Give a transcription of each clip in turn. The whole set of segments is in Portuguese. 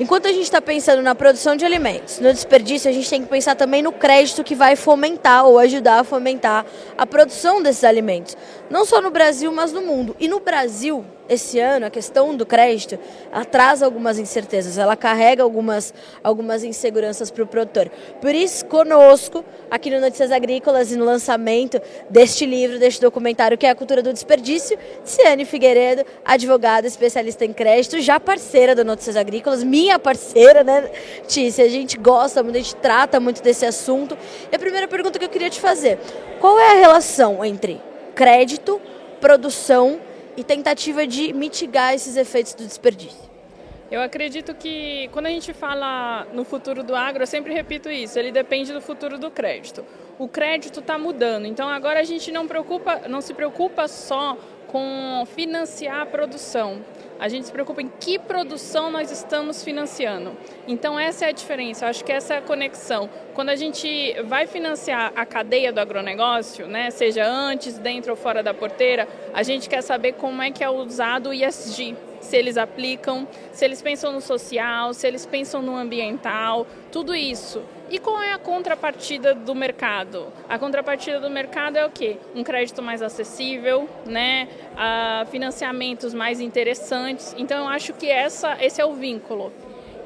Enquanto a gente está pensando na produção de alimentos, no desperdício, a gente tem que pensar também no crédito que vai fomentar ou ajudar a fomentar a produção desses alimentos. Não só no Brasil, mas no mundo. E no Brasil, esse ano, a questão do crédito, ela traz algumas incertezas, ela carrega algumas, algumas inseguranças para o produtor. Por isso, conosco, aqui no Notícias Agrícolas e no lançamento deste livro, deste documentário, que é a cultura do desperdício, Ciane Figueiredo, advogada, especialista em crédito, já parceira do Notícias Agrícolas, minha parceira, né, Tícia? A gente gosta muito, a gente trata muito desse assunto. E a primeira pergunta que eu queria te fazer, qual é a relação entre crédito, produção e tentativa de mitigar esses efeitos do desperdício? Eu acredito que quando a gente fala no futuro do agro, eu sempre repito isso, ele depende do futuro do crédito. O crédito está mudando, então agora a gente não, preocupa, não se preocupa só com financiar a produção. A gente se preocupa em que produção nós estamos financiando. Então essa é a diferença, acho que essa é a conexão. Quando a gente vai financiar a cadeia do agronegócio, né, seja antes, dentro ou fora da porteira, a gente quer saber como é que é usado o ISG, se eles aplicam, se eles pensam no social, se eles pensam no ambiental, tudo isso. E qual é a contrapartida do mercado? A contrapartida do mercado é o quê? Um crédito mais acessível, né? Uh, financiamentos mais interessantes. Então, eu acho que essa, esse é o vínculo.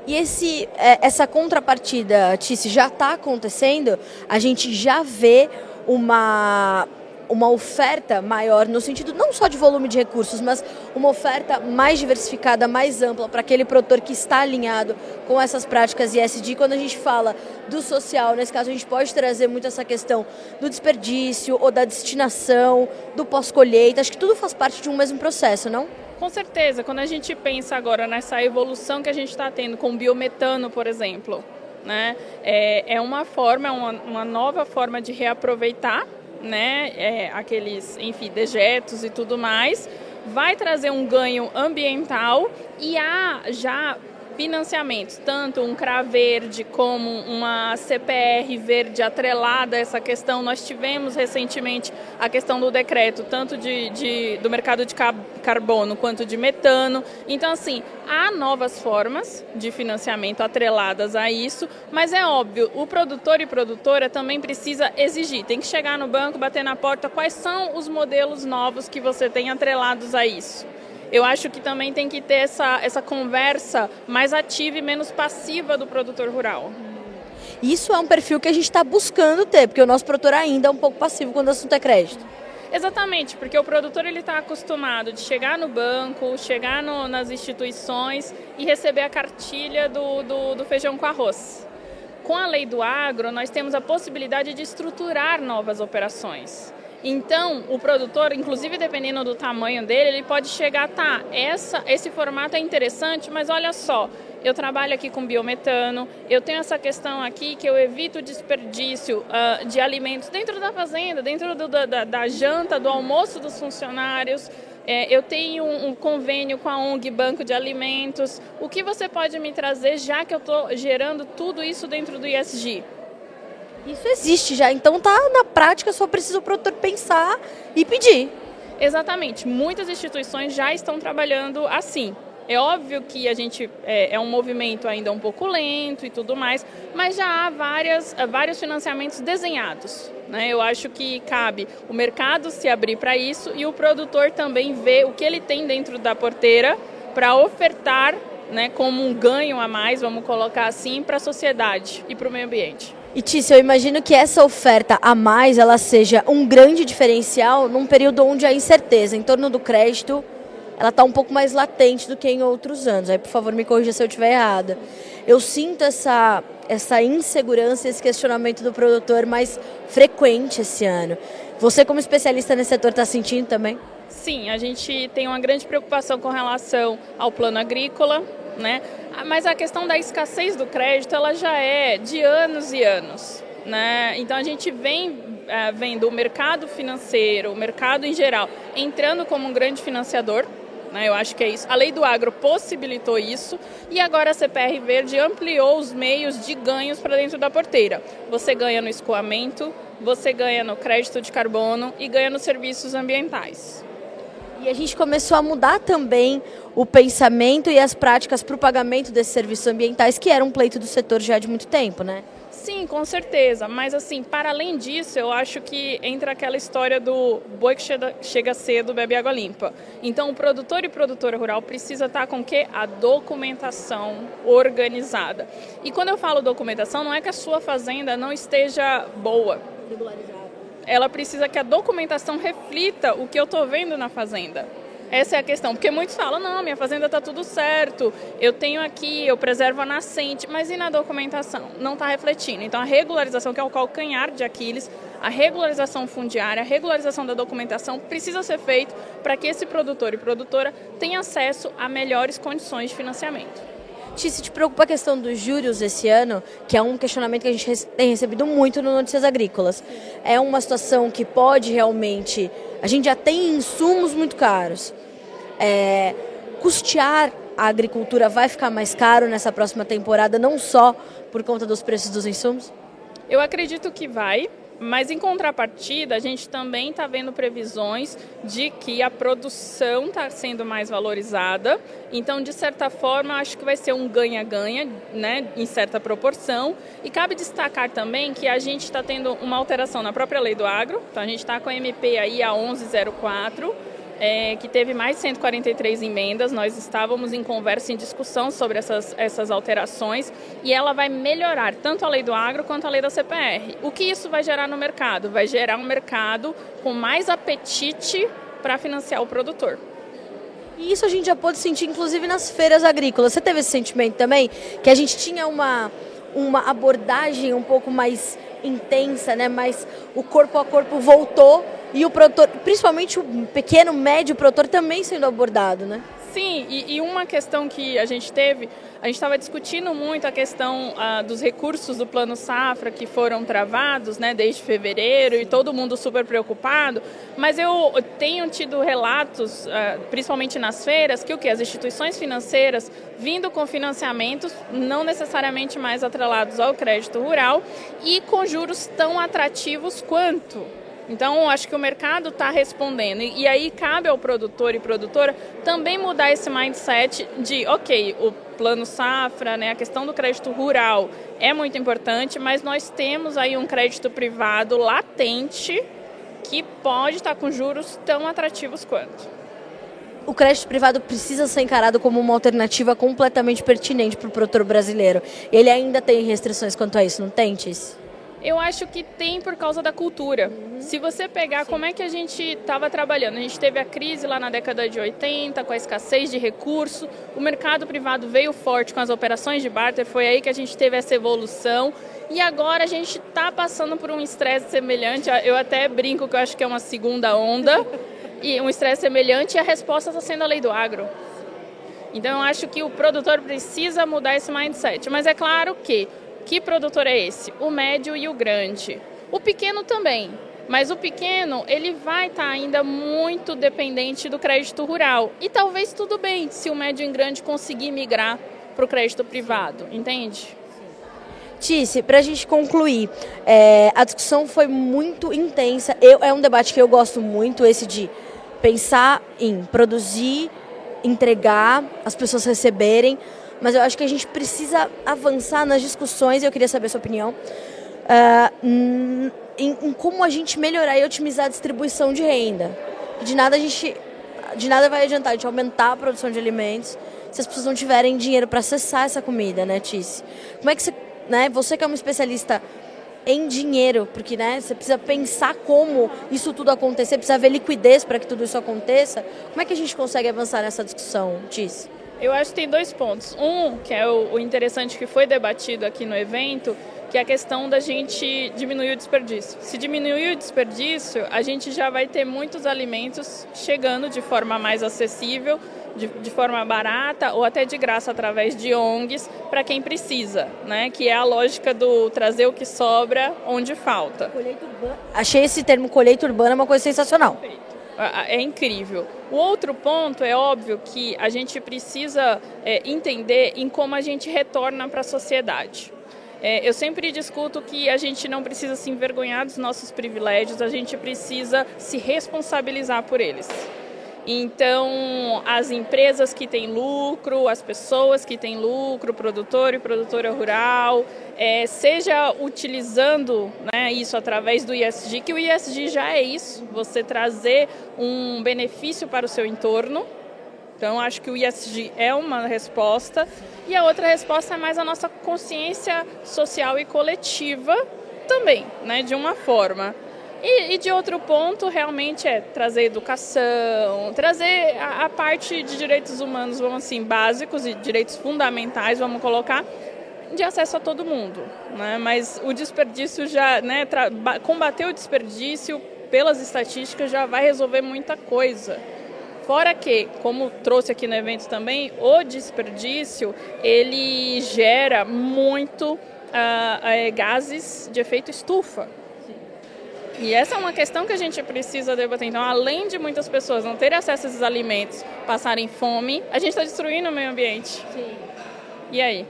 E esse, é, essa contrapartida, Tice, já está acontecendo? A gente já vê uma uma oferta maior, no sentido não só de volume de recursos, mas uma oferta mais diversificada, mais ampla para aquele produtor que está alinhado com essas práticas ISD. Quando a gente fala do social, nesse caso a gente pode trazer muito essa questão do desperdício ou da destinação, do pós-colheita. Acho que tudo faz parte de um mesmo processo, não? Com certeza, quando a gente pensa agora nessa evolução que a gente está tendo com o biometano, por exemplo, né, é, é uma forma, uma, uma nova forma de reaproveitar né, é, aqueles, enfim, dejetos e tudo mais, vai trazer um ganho ambiental e há já financiamentos, tanto um CRA verde como uma CPR verde atrelada a essa questão. Nós tivemos recentemente a questão do decreto, tanto de, de, do mercado de carbono quanto de metano. Então, assim, há novas formas de financiamento atreladas a isso, mas é óbvio, o produtor e produtora também precisa exigir, tem que chegar no banco, bater na porta, quais são os modelos novos que você tem atrelados a isso eu acho que também tem que ter essa, essa conversa mais ativa e menos passiva do produtor rural. Isso é um perfil que a gente está buscando ter, porque o nosso produtor ainda é um pouco passivo quando o assunto é crédito. Exatamente, porque o produtor ele está acostumado de chegar no banco, chegar no, nas instituições e receber a cartilha do, do, do feijão com arroz. Com a lei do agro, nós temos a possibilidade de estruturar novas operações. Então, o produtor, inclusive dependendo do tamanho dele, ele pode chegar, tá, essa, esse formato é interessante, mas olha só, eu trabalho aqui com biometano, eu tenho essa questão aqui que eu evito o desperdício uh, de alimentos dentro da fazenda, dentro do, da, da, janta, do almoço dos funcionários. É, eu tenho um, um, convênio com a ONG Banco de Alimentos. O que você pode me trazer, já que eu estou gerando tudo isso dentro do ISG? Isso existe já, então tá na prática, só precisa o produtor pensar e pedir. Exatamente, muitas instituições já estão trabalhando assim. É óbvio que a gente é, é, um movimento ainda um pouco lento e tudo mais, mas já há várias, vários financiamentos desenhados. Né? Eu acho que cabe o mercado se abrir para isso e o produtor também ver o que ele tem dentro da porteira para ofertar né, como um ganho a mais, vamos colocar assim, para a sociedade e para o meio ambiente. E Tícia, eu imagino que essa oferta a mais ela seja um grande diferencial num período onde a incerteza em torno do crédito ela está um pouco mais latente do que em outros anos. Aí, por favor, me corrija se eu estiver errada. Eu sinto essa, essa insegurança, esse questionamento do produtor mais frequente esse ano. Você, como especialista nesse setor, está sentindo também? Sim, a gente tem uma grande preocupação com relação ao plano agrícola, né? Mas a questão da escassez do crédito, ela já é de anos e anos, né? Então a gente vem é, vendo o mercado financeiro, o mercado em geral, entrando como um grande financiador, né? Eu acho que é isso. A lei do agro possibilitou isso e agora a CPR Verde ampliou os meios de ganhos para dentro da porteira. Você ganha no escoamento, você ganha no crédito de carbono e ganha nos serviços ambientais. E a gente começou a mudar também o pensamento e as práticas para o pagamento desses serviços ambientais, que era um pleito do setor já de muito tempo, né? Sim, com certeza. Mas assim, para além disso, eu acho que entra aquela história do boi que chega cedo bebe água limpa. Então, o produtor e produtora rural precisa estar com o quê? A documentação organizada. E quando eu falo documentação, não é que a sua fazenda não esteja boa. Regularizada. Ela precisa que a documentação reflita o que eu estou vendo na fazenda. Essa é a questão, porque muitos falam, não, minha fazenda está tudo certo, eu tenho aqui, eu preservo a nascente, mas e na documentação? Não está refletindo. Então a regularização, que é o calcanhar de Aquiles, a regularização fundiária, a regularização da documentação precisa ser feito para que esse produtor e produtora tenham acesso a melhores condições de financiamento. Ti, se te preocupa a questão dos juros esse ano, que é um questionamento que a gente tem recebido muito no Notícias Agrícolas, é uma situação que pode realmente. A gente já tem insumos muito caros é, custear a agricultura vai ficar mais caro nessa próxima temporada, não só por conta dos preços dos insumos? Eu acredito que vai, mas em contrapartida, a gente também está vendo previsões de que a produção está sendo mais valorizada. Então, de certa forma, acho que vai ser um ganha-ganha, né, em certa proporção. E cabe destacar também que a gente está tendo uma alteração na própria lei do agro. Então, a gente está com a MP aí a 1104 é, que teve mais de 143 emendas. Nós estávamos em conversa, em discussão sobre essas, essas alterações e ela vai melhorar tanto a lei do agro quanto a lei da CPR. O que isso vai gerar no mercado? Vai gerar um mercado com mais apetite para financiar o produtor. E isso a gente já pôde sentir, inclusive, nas feiras agrícolas. Você teve esse sentimento também? Que a gente tinha uma, uma abordagem um pouco mais intensa, né? Mas o corpo a corpo voltou e o produtor, principalmente o pequeno, médio produtor também sendo abordado, né? Sim, e, e uma questão que a gente teve, a gente estava discutindo muito a questão ah, dos recursos do Plano Safra que foram travados né, desde fevereiro e todo mundo super preocupado, mas eu tenho tido relatos, ah, principalmente nas feiras, que o que? As instituições financeiras vindo com financiamentos não necessariamente mais atrelados ao crédito rural e com juros tão atrativos quanto. Então, acho que o mercado está respondendo. E, aí cabe ao produtor e produtora também mudar esse mindset de, ok, o plano safra, né, a questão do crédito rural é muito importante, mas nós temos aí um crédito privado latente que pode estar com juros tão atrativos quanto. O crédito privado precisa ser encarado como uma alternativa completamente pertinente para o produtor brasileiro. Ele ainda tem restrições quanto a isso, não tem, Tice? Eu acho que tem por causa da cultura. Uhum. Se você pegar Sim. como é que a gente estava trabalhando, a gente teve a crise lá na década de 80, com a escassez de recurso, o mercado privado veio forte com as operações de barter, foi aí que a gente teve essa evolução. E agora a gente está passando por um estresse semelhante, eu até brinco que eu acho que é uma segunda onda, e um estresse semelhante e a resposta está sendo a lei do agro. Então eu acho que o produtor precisa mudar esse mindset. Mas é claro que que produtor é esse? O médio e o grande. O pequeno também, mas o pequeno ele vai estar tá ainda muito dependente do crédito rural. E talvez tudo bem se o médio e grande conseguir migrar para o crédito privado, entende? Tice, para a gente concluir, é, a discussão foi muito intensa. Eu, é um debate que eu gosto muito, esse de pensar em produzir, entregar, as pessoas receberem, mas eu acho que a gente precisa avançar nas discussões, e eu queria saber a sua opinião, uh, em, em, como a gente melhorar e otimizar a distribuição de renda. De nada a gente, de nada vai adiantar a gente aumentar a produção de alimentos se as pessoas não tiverem dinheiro para acessar essa comida, né, Tice? Como é que você, né, você que é uma especialista em dinheiro, porque né, você precisa pensar como isso tudo acontecer, precisa ver liquidez para que tudo isso aconteça. Como é que a gente consegue avançar nessa discussão, Tice? Eu acho que tem dois pontos. Um, que é o, interessante que foi debatido aqui no evento, que é a questão da gente diminuir o desperdício. Se diminuir o desperdício, a gente já vai ter muitos alimentos chegando de forma mais acessível, de, de forma barata ou até de graça através de ONGs para quem precisa, né? Que é a lógica do trazer o que sobra onde falta. Achei esse termo colheita urbana uma coisa sensacional. Perfeito é incrível. O outro ponto é óbvio que a gente precisa é, entender em como a gente retorna para a sociedade. É, eu sempre discuto que a gente não precisa se envergonhar dos nossos privilégios, a gente precisa se responsabilizar por eles. Então, as empresas que têm lucro, as pessoas que têm lucro, produtor e produtora rural, é, seja utilizando né, isso através do ISD, que o ISD já é isso, você trazer um benefício para o seu entorno. Então, acho que o ISD é uma resposta. E a outra resposta é mais a nossa consciência social e coletiva também, né, de uma forma. E, e, de outro ponto, realmente é trazer educação, trazer a, a, parte de direitos humanos, vamos assim, básicos e direitos fundamentais, vamos colocar, de acesso a todo mundo. Né? Mas o desperdício já, né, combater o desperdício pelas estatísticas já vai resolver muita coisa. Fora que, como trouxe aqui no evento também, o desperdício ele gera muito uh, uh, gases de efeito estufa. E essa é uma questão que a gente precisa debater. Então, além de muitas pessoas não terem acesso a esses alimentos, passarem fome, a gente está destruindo o meio ambiente. Sim. E aí?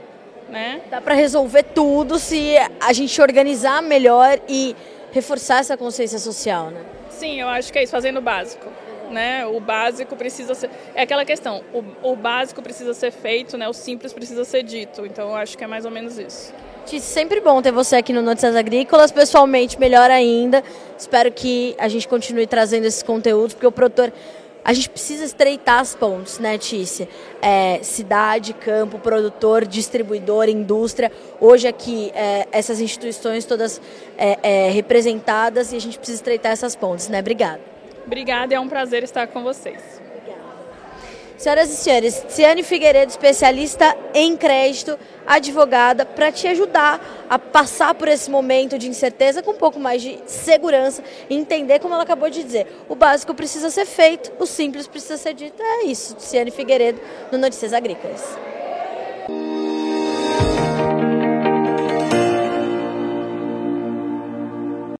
Né? Dá para resolver tudo se a gente organizar melhor e reforçar essa consciência social, né? Sim, eu acho que é isso, fazendo o básico. Né? O básico precisa ser. É aquela questão, o, o básico precisa ser feito, né? o simples precisa ser dito. Então, eu acho que é mais ou menos isso. Tice, sempre bom ter você aqui no Notícias Agrícolas, pessoalmente melhor ainda. Espero que a gente continue trazendo esses conteúdos, porque o produtor, a gente precisa estreitar as pontes, né, Tícia? É, cidade, campo, produtor, distribuidor, indústria. Hoje aqui, é, essas instituições todas é, é representadas e a gente precisa estreitar essas pontes, né? Obrigada. Obrigada, é um prazer estar com vocês. Senhoras e senhores, Ciane Figueiredo, especialista em crédito, advogada, para te ajudar a passar por esse momento de incerteza com um pouco mais de segurança e entender, como ela acabou de dizer, o básico precisa ser feito, o simples precisa ser dito. É isso, Ciane Figueiredo, no Notícias Agrícolas.